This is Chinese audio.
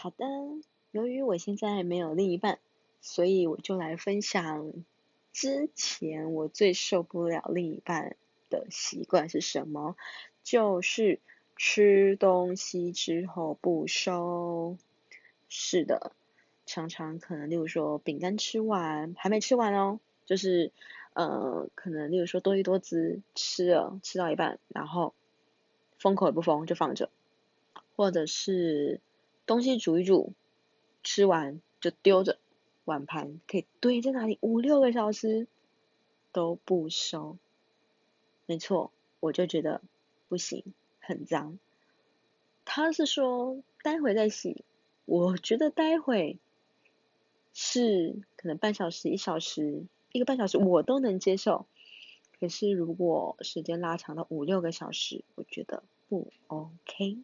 好的，由于我现在没有另一半，所以我就来分享之前我最受不了另一半的习惯是什么，就是吃东西之后不收。是的，常常可能例如说饼干吃完还没吃完哦，就是呃可能例如说多利多滋吃了吃到一半，然后封口也不封就放着，或者是。东西煮一煮，吃完就丢着，碗盘可以堆在那里五六个小时都不收。没错，我就觉得不行，很脏。他是说待会再洗，我觉得待会是可能半小时、一小时、一个半小时我都能接受。可是如果时间拉长到五六个小时，我觉得不 OK。